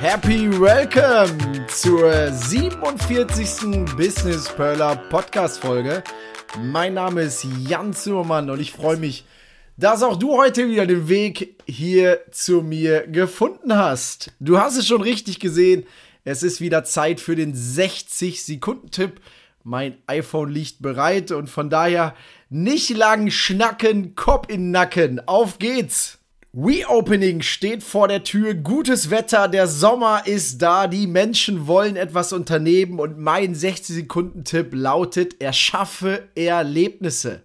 Happy Welcome zur 47. Business Perler Podcast Folge. Mein Name ist Jan Zimmermann und ich freue mich, dass auch du heute wieder den Weg hier zu mir gefunden hast. Du hast es schon richtig gesehen. Es ist wieder Zeit für den 60 Sekunden Tipp. Mein iPhone liegt bereit und von daher nicht lang schnacken, Kopf in Nacken. Auf geht's! Reopening steht vor der Tür, gutes Wetter, der Sommer ist da, die Menschen wollen etwas unternehmen und mein 60-Sekunden-Tipp lautet, erschaffe Erlebnisse.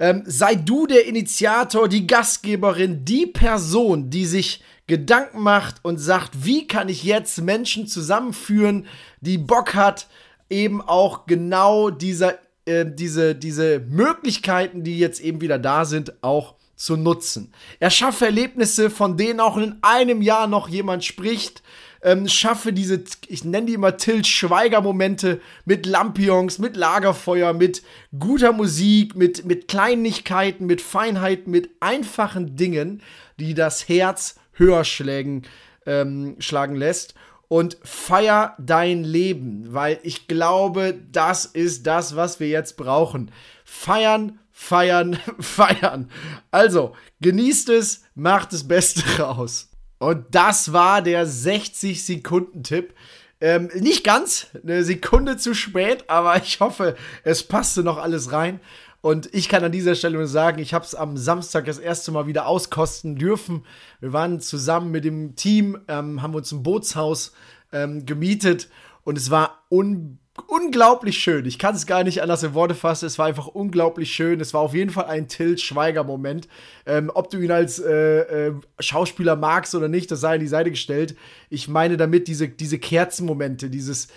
Ähm, sei du der Initiator, die Gastgeberin, die Person, die sich Gedanken macht und sagt, wie kann ich jetzt Menschen zusammenführen, die Bock hat, eben auch genau dieser, äh, diese, diese Möglichkeiten, die jetzt eben wieder da sind, auch zu nutzen. Er schaffe Erlebnisse, von denen auch in einem Jahr noch jemand spricht. Ähm, schaffe diese, ich nenne die immer Tilt Schweiger-Momente mit Lampions, mit Lagerfeuer, mit guter Musik, mit, mit Kleinigkeiten, mit Feinheiten, mit einfachen Dingen, die das Herz höher schlägen, ähm, schlagen lässt. Und feier dein Leben, weil ich glaube, das ist das, was wir jetzt brauchen. Feiern, feiern, feiern. Also, genießt es, macht das Beste raus. Und das war der 60-Sekunden-Tipp. Ähm, nicht ganz, eine Sekunde zu spät, aber ich hoffe, es passte noch alles rein. Und ich kann an dieser Stelle nur sagen, ich habe es am Samstag das erste Mal wieder auskosten dürfen. Wir waren zusammen mit dem Team, ähm, haben uns ein Bootshaus ähm, gemietet und es war un unglaublich schön. Ich kann es gar nicht anders in Worte fassen. Es war einfach unglaublich schön. Es war auf jeden Fall ein Till Schweiger-Moment. Ähm, ob du ihn als äh, äh, Schauspieler magst oder nicht, das sei an die Seite gestellt. Ich meine damit diese, diese Kerzenmomente, dieses,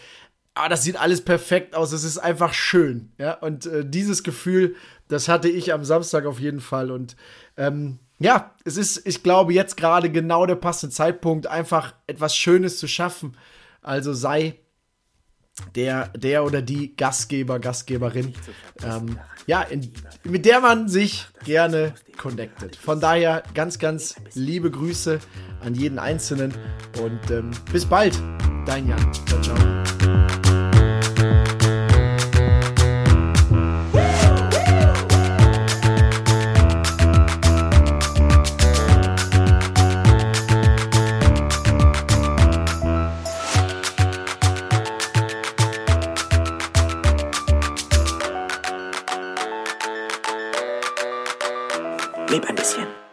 ah, das sieht alles perfekt aus. Es ist einfach schön. Ja, und äh, dieses Gefühl, das hatte ich am Samstag auf jeden Fall. Und ähm, ja, es ist, ich glaube, jetzt gerade genau der passende Zeitpunkt, einfach etwas Schönes zu schaffen. Also sei der, der oder die Gastgeber, Gastgeberin, ähm, ja, in, mit der man sich gerne connectet. Von daher ganz, ganz liebe Grüße an jeden Einzelnen und ähm, bis bald, dein Jan. Ciao, ciao. Leb ein bisschen.